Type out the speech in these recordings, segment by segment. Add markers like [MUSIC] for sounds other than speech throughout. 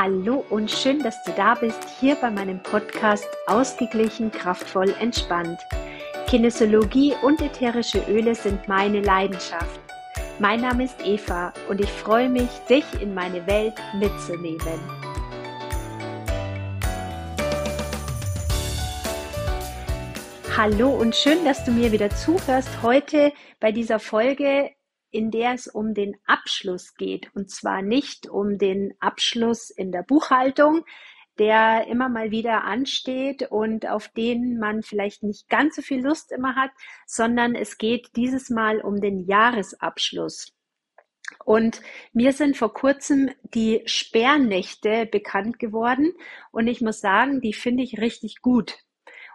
Hallo und schön, dass du da bist, hier bei meinem Podcast Ausgeglichen, kraftvoll, entspannt. Kinesiologie und ätherische Öle sind meine Leidenschaft. Mein Name ist Eva und ich freue mich, dich in meine Welt mitzunehmen. Hallo und schön, dass du mir wieder zuhörst. Heute bei dieser Folge in der es um den Abschluss geht. Und zwar nicht um den Abschluss in der Buchhaltung, der immer mal wieder ansteht und auf den man vielleicht nicht ganz so viel Lust immer hat, sondern es geht dieses Mal um den Jahresabschluss. Und mir sind vor kurzem die Sperrnächte bekannt geworden und ich muss sagen, die finde ich richtig gut.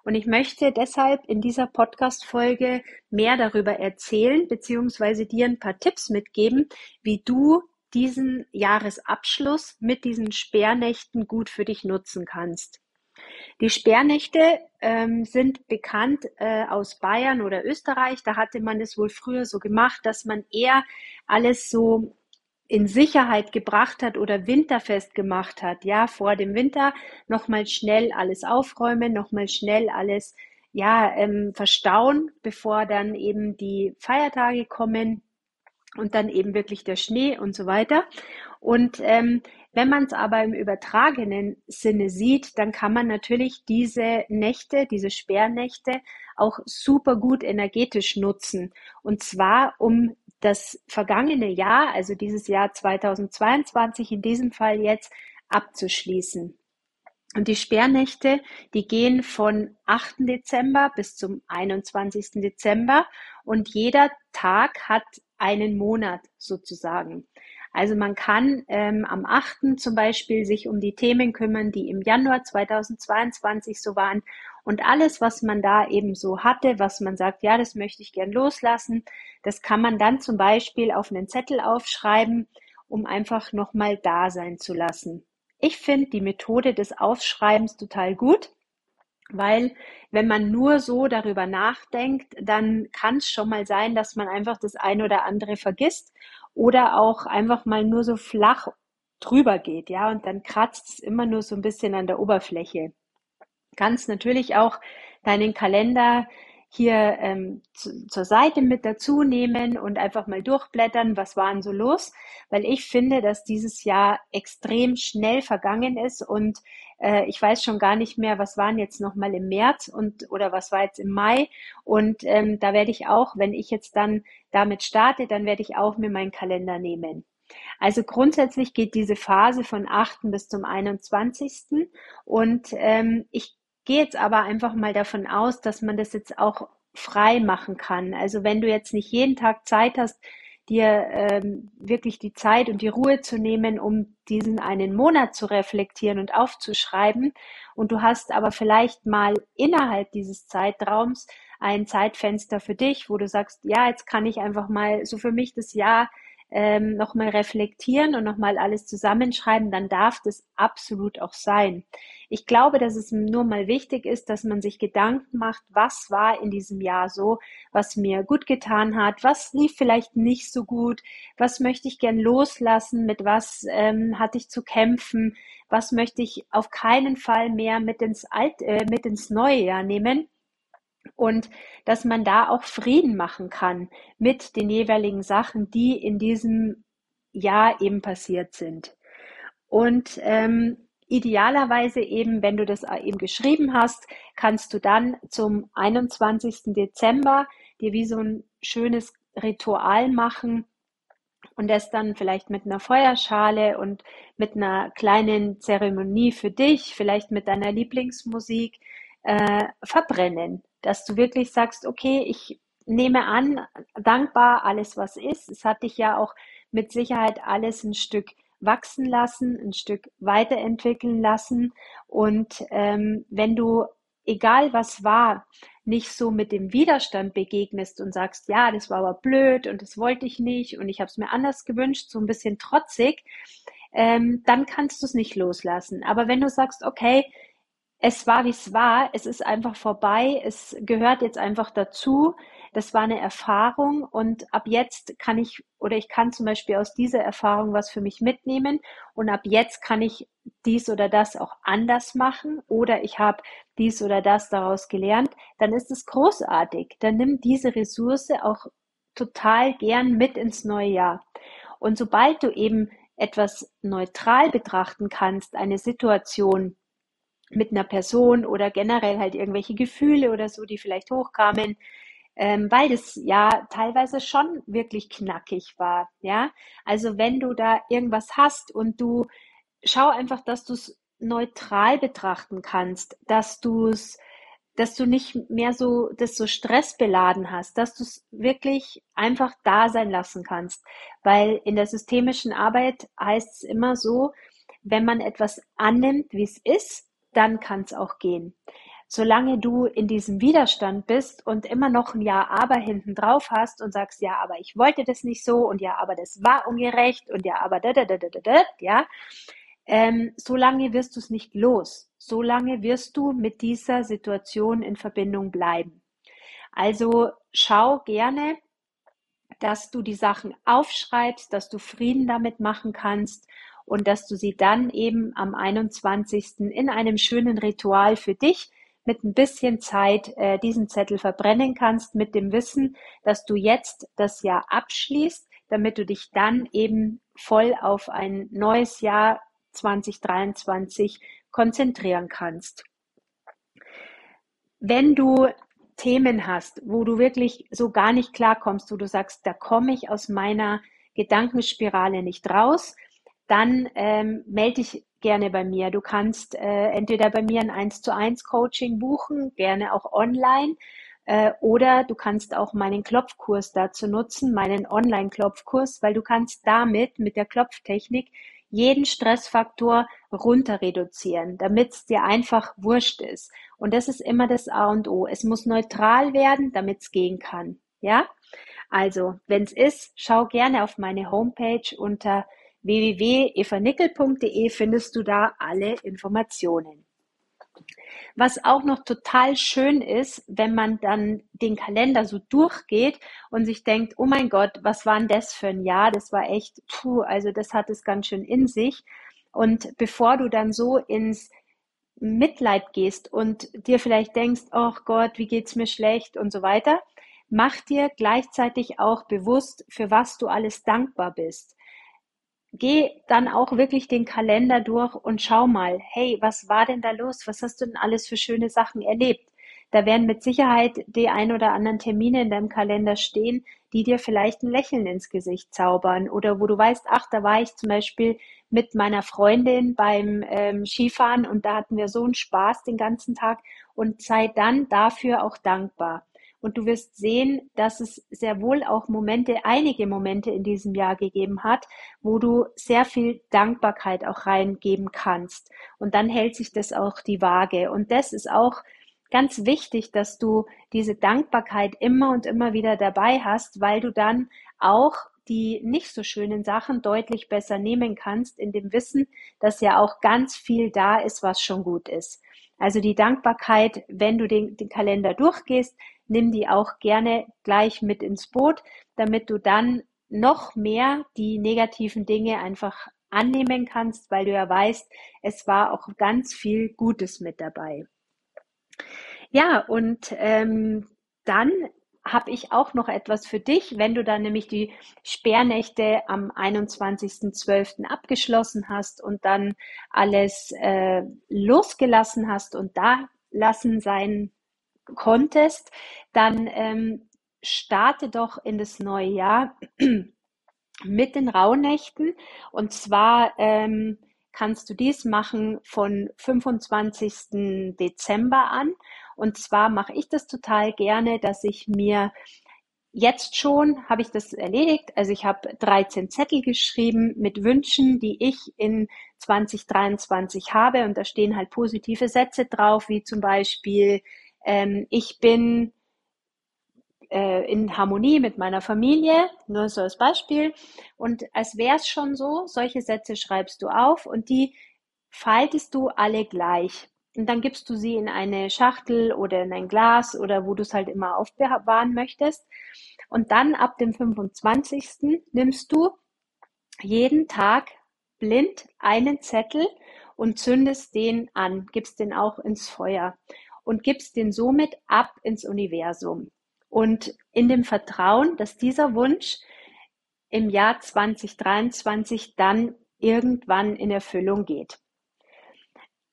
Und ich möchte deshalb in dieser Podcast-Folge mehr darüber erzählen, beziehungsweise dir ein paar Tipps mitgeben, wie du diesen Jahresabschluss mit diesen Sperrnächten gut für dich nutzen kannst. Die Sperrnächte ähm, sind bekannt äh, aus Bayern oder Österreich. Da hatte man es wohl früher so gemacht, dass man eher alles so in Sicherheit gebracht hat oder winterfest gemacht hat, ja, vor dem Winter nochmal schnell alles aufräumen, nochmal schnell alles, ja, ähm, verstauen, bevor dann eben die Feiertage kommen und dann eben wirklich der Schnee und so weiter. Und ähm, wenn man es aber im übertragenen Sinne sieht, dann kann man natürlich diese Nächte, diese Sperrnächte auch super gut energetisch nutzen. Und zwar, um das vergangene Jahr, also dieses Jahr 2022 in diesem Fall jetzt abzuschließen. Und die Sperrnächte, die gehen von 8. Dezember bis zum 21. Dezember und jeder Tag hat einen Monat sozusagen. Also man kann ähm, am 8. zum Beispiel sich um die Themen kümmern, die im Januar 2022 so waren und alles, was man da eben so hatte, was man sagt, ja, das möchte ich gern loslassen, das kann man dann zum Beispiel auf einen Zettel aufschreiben, um einfach nochmal da sein zu lassen. Ich finde die Methode des Aufschreibens total gut, weil wenn man nur so darüber nachdenkt, dann kann es schon mal sein, dass man einfach das eine oder andere vergisst oder auch einfach mal nur so flach drüber geht, ja, und dann kratzt es immer nur so ein bisschen an der Oberfläche. Kannst natürlich auch deinen Kalender hier ähm, zu, zur Seite mit dazu nehmen und einfach mal durchblättern, was waren so los, weil ich finde, dass dieses Jahr extrem schnell vergangen ist und äh, ich weiß schon gar nicht mehr, was waren jetzt noch mal im März und oder was war jetzt im Mai und ähm, da werde ich auch, wenn ich jetzt dann damit starte, dann werde ich auch mir meinen Kalender nehmen. Also grundsätzlich geht diese Phase von 8. bis zum 21. Und ähm, ich gehe jetzt aber einfach mal davon aus, dass man das jetzt auch frei machen kann. Also wenn du jetzt nicht jeden Tag Zeit hast, dir ähm, wirklich die Zeit und die Ruhe zu nehmen, um diesen einen Monat zu reflektieren und aufzuschreiben. Und du hast aber vielleicht mal innerhalb dieses Zeitraums ein Zeitfenster für dich, wo du sagst, ja, jetzt kann ich einfach mal so für mich das Jahr ähm, nochmal reflektieren und nochmal alles zusammenschreiben, dann darf das absolut auch sein. Ich glaube, dass es nur mal wichtig ist, dass man sich Gedanken macht, was war in diesem Jahr so, was mir gut getan hat, was lief vielleicht nicht so gut, was möchte ich gern loslassen, mit was ähm, hatte ich zu kämpfen, was möchte ich auf keinen Fall mehr mit ins Alt, äh, mit ins neue Jahr nehmen und dass man da auch Frieden machen kann mit den jeweiligen Sachen, die in diesem Jahr eben passiert sind. Und ähm, idealerweise eben, wenn du das eben geschrieben hast, kannst du dann zum 21. Dezember dir wie so ein schönes Ritual machen und das dann vielleicht mit einer Feuerschale und mit einer kleinen Zeremonie für dich, vielleicht mit deiner Lieblingsmusik äh, verbrennen dass du wirklich sagst, okay, ich nehme an, dankbar alles, was ist. Es hat dich ja auch mit Sicherheit alles ein Stück wachsen lassen, ein Stück weiterentwickeln lassen. Und ähm, wenn du, egal was war, nicht so mit dem Widerstand begegnest und sagst, ja, das war aber blöd und das wollte ich nicht und ich habe es mir anders gewünscht, so ein bisschen trotzig, ähm, dann kannst du es nicht loslassen. Aber wenn du sagst, okay, es war, wie es war. Es ist einfach vorbei. Es gehört jetzt einfach dazu. das war eine Erfahrung und ab jetzt kann ich oder ich kann zum Beispiel aus dieser Erfahrung was für mich mitnehmen und ab jetzt kann ich dies oder das auch anders machen oder ich habe dies oder das daraus gelernt, dann ist es großartig. Dann nimm diese Ressource auch total gern mit ins neue Jahr. Und sobald du eben etwas neutral betrachten kannst, eine Situation, mit einer Person oder generell halt irgendwelche Gefühle oder so, die vielleicht hochkamen, ähm, weil das ja teilweise schon wirklich knackig war. Ja, also wenn du da irgendwas hast und du schau einfach, dass du es neutral betrachten kannst, dass du es dass du nicht mehr so das so stressbeladen hast, dass du es wirklich einfach da sein lassen kannst, weil in der systemischen Arbeit heißt es immer so, wenn man etwas annimmt, wie es ist, dann kann es auch gehen. Solange du in diesem Widerstand bist und immer noch ein Ja, aber hinten drauf hast und sagst, ja, aber ich wollte das nicht so und ja, aber das war ungerecht und ja, aber da, da, da, da, da, ja, ähm, solange wirst du es nicht los. Solange wirst du mit dieser Situation in Verbindung bleiben. Also schau gerne, dass du die Sachen aufschreibst, dass du Frieden damit machen kannst und dass du sie dann eben am 21. in einem schönen Ritual für dich mit ein bisschen Zeit äh, diesen Zettel verbrennen kannst, mit dem Wissen, dass du jetzt das Jahr abschließt, damit du dich dann eben voll auf ein neues Jahr 2023 konzentrieren kannst. Wenn du Themen hast, wo du wirklich so gar nicht klarkommst, wo du sagst, da komme ich aus meiner Gedankenspirale nicht raus, dann ähm, melde dich gerne bei mir. Du kannst äh, entweder bei mir ein 1 zu 1 Coaching buchen, gerne auch online, äh, oder du kannst auch meinen Klopfkurs dazu nutzen, meinen Online-Klopfkurs, weil du kannst damit mit der Klopftechnik jeden Stressfaktor runter reduzieren, damit es dir einfach wurscht ist. Und das ist immer das A und O. Es muss neutral werden, damit es gehen kann. Ja? Also, wenn es ist, schau gerne auf meine Homepage unter www.evanickel.de findest du da alle Informationen. Was auch noch total schön ist, wenn man dann den Kalender so durchgeht und sich denkt, oh mein Gott, was war denn das für ein Jahr? Das war echt, puh, also das hat es ganz schön in sich. Und bevor du dann so ins Mitleid gehst und dir vielleicht denkst, oh Gott, wie geht's mir schlecht und so weiter, mach dir gleichzeitig auch bewusst, für was du alles dankbar bist geh dann auch wirklich den Kalender durch und schau mal, hey, was war denn da los? Was hast du denn alles für schöne Sachen erlebt? Da werden mit Sicherheit die ein oder anderen Termine in deinem Kalender stehen, die dir vielleicht ein Lächeln ins Gesicht zaubern oder wo du weißt, ach, da war ich zum Beispiel mit meiner Freundin beim ähm, Skifahren und da hatten wir so einen Spaß den ganzen Tag und sei dann dafür auch dankbar. Und du wirst sehen, dass es sehr wohl auch Momente, einige Momente in diesem Jahr gegeben hat, wo du sehr viel Dankbarkeit auch reingeben kannst. Und dann hält sich das auch die Waage. Und das ist auch ganz wichtig, dass du diese Dankbarkeit immer und immer wieder dabei hast, weil du dann auch die nicht so schönen Sachen deutlich besser nehmen kannst, in dem Wissen, dass ja auch ganz viel da ist, was schon gut ist. Also die Dankbarkeit, wenn du den, den Kalender durchgehst, nimm die auch gerne gleich mit ins Boot, damit du dann noch mehr die negativen Dinge einfach annehmen kannst, weil du ja weißt, es war auch ganz viel Gutes mit dabei. Ja, und ähm, dann habe ich auch noch etwas für dich, wenn du dann nämlich die Sperrnächte am 21.12. abgeschlossen hast und dann alles äh, losgelassen hast und da lassen sein konntest, dann ähm, starte doch in das neue Jahr [CLEARS THROAT] mit den Rauhnächten. Und zwar ähm, kannst du dies machen von 25. Dezember an. Und zwar mache ich das total gerne, dass ich mir jetzt schon habe ich das erledigt. Also ich habe 13 Zettel geschrieben mit Wünschen, die ich in 2023 habe. Und da stehen halt positive Sätze drauf, wie zum Beispiel ähm, ich bin äh, in Harmonie mit meiner Familie, nur so als Beispiel. Und als wäre es schon so, solche Sätze schreibst du auf und die faltest du alle gleich. und dann gibst du sie in eine Schachtel oder in ein Glas oder wo du es halt immer aufbewahren möchtest. Und dann ab dem 25. nimmst du jeden Tag blind einen Zettel und zündest den an, gibst den auch ins Feuer und gibst den somit ab ins Universum. Und in dem Vertrauen, dass dieser Wunsch im Jahr 2023 dann irgendwann in Erfüllung geht.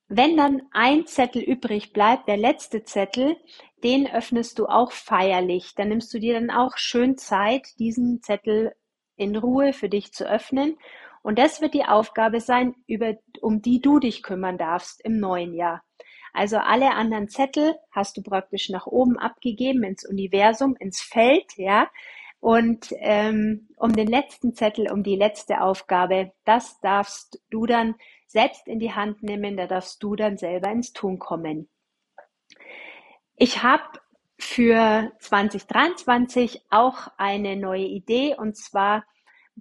Wenn dann ein Zettel übrig bleibt, der letzte Zettel, den öffnest du auch feierlich. Dann nimmst du dir dann auch schön Zeit, diesen Zettel in Ruhe für dich zu öffnen. Und das wird die Aufgabe sein, über, um die du dich kümmern darfst im neuen Jahr. Also alle anderen Zettel hast du praktisch nach oben abgegeben ins Universum, ins Feld, ja. Und ähm, um den letzten Zettel, um die letzte Aufgabe, das darfst du dann selbst in die Hand nehmen, da darfst du dann selber ins Tun kommen. Ich habe für 2023 auch eine neue Idee und zwar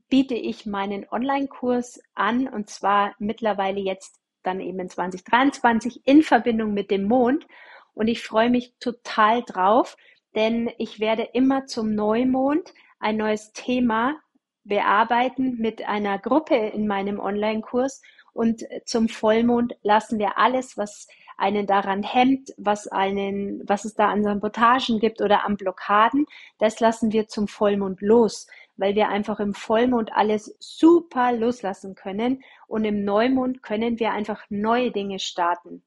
biete ich meinen Online-Kurs an und zwar mittlerweile jetzt dann eben in 2023 in Verbindung mit dem Mond. Und ich freue mich total drauf, denn ich werde immer zum Neumond ein neues Thema bearbeiten mit einer Gruppe in meinem Online-Kurs. Und zum Vollmond lassen wir alles, was einen daran hemmt, was einen, was es da an Sabotagen gibt oder an Blockaden, das lassen wir zum Vollmond los, weil wir einfach im Vollmond alles super loslassen können und im Neumond können wir einfach neue Dinge starten.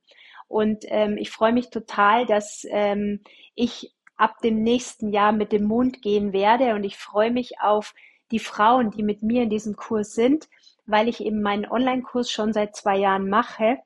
Und ähm, ich freue mich total, dass ähm, ich ab dem nächsten Jahr mit dem Mond gehen werde und ich freue mich auf die Frauen, die mit mir in diesem Kurs sind, weil ich eben meinen Online-Kurs schon seit zwei Jahren mache.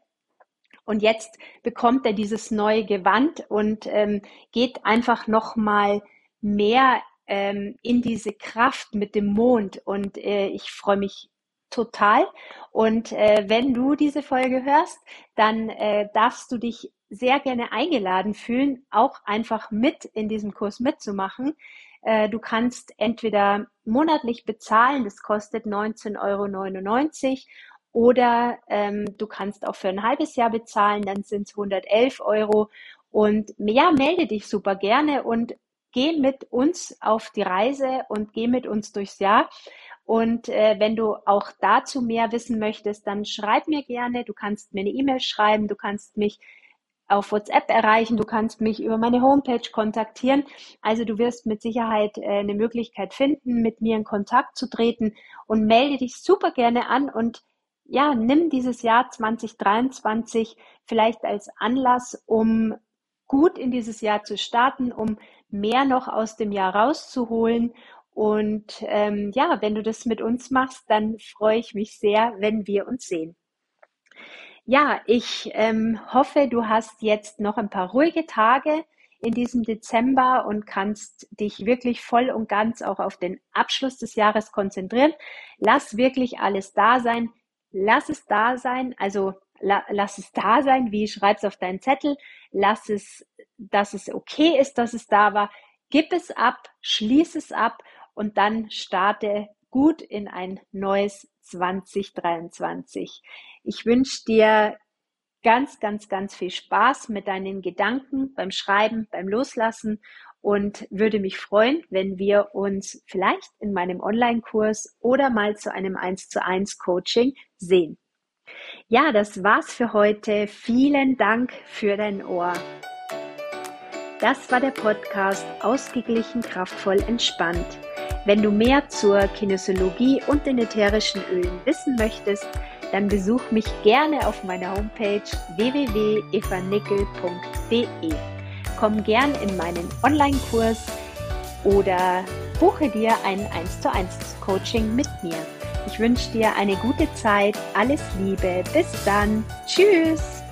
Und jetzt bekommt er dieses neue Gewand und ähm, geht einfach noch mal mehr ähm, in diese Kraft mit dem Mond. Und äh, ich freue mich total. Und äh, wenn du diese Folge hörst, dann äh, darfst du dich sehr gerne eingeladen fühlen, auch einfach mit in diesem Kurs mitzumachen. Äh, du kannst entweder monatlich bezahlen, das kostet 19,99 Euro, oder ähm, du kannst auch für ein halbes Jahr bezahlen, dann sind es 111 Euro. Und ja, melde dich super gerne und geh mit uns auf die Reise und geh mit uns durchs Jahr. Und äh, wenn du auch dazu mehr wissen möchtest, dann schreib mir gerne. Du kannst mir eine E-Mail schreiben, du kannst mich auf WhatsApp erreichen, du kannst mich über meine Homepage kontaktieren. Also du wirst mit Sicherheit äh, eine Möglichkeit finden, mit mir in Kontakt zu treten und melde dich super gerne an und ja, nimm dieses Jahr 2023 vielleicht als Anlass, um gut in dieses Jahr zu starten, um mehr noch aus dem Jahr rauszuholen. Und ähm, ja, wenn du das mit uns machst, dann freue ich mich sehr, wenn wir uns sehen. Ja, ich ähm, hoffe, du hast jetzt noch ein paar ruhige Tage in diesem Dezember und kannst dich wirklich voll und ganz auch auf den Abschluss des Jahres konzentrieren. Lass wirklich alles da sein. Lass es da sein. Also la, lass es da sein. Wie schreib's auf deinen Zettel? Lass es, dass es okay ist, dass es da war. Gib es ab, schließ es ab und dann starte gut in ein neues 2023. Ich wünsche dir ganz, ganz, ganz viel Spaß mit deinen Gedanken beim Schreiben, beim Loslassen und würde mich freuen, wenn wir uns vielleicht in meinem Online-Kurs oder mal zu einem 1 zu 1 Coaching sehen. Ja, das war's für heute. Vielen Dank für dein Ohr. Das war der Podcast Ausgeglichen, kraftvoll, entspannt. Wenn du mehr zur Kinesiologie und den ätherischen Ölen wissen möchtest, dann besuch mich gerne auf meiner Homepage www.evanickel.de. Komm gern in meinen Online-Kurs oder buche dir ein 1 zu 1 Coaching mit mir. Ich wünsche dir eine gute Zeit, alles Liebe, bis dann, tschüss!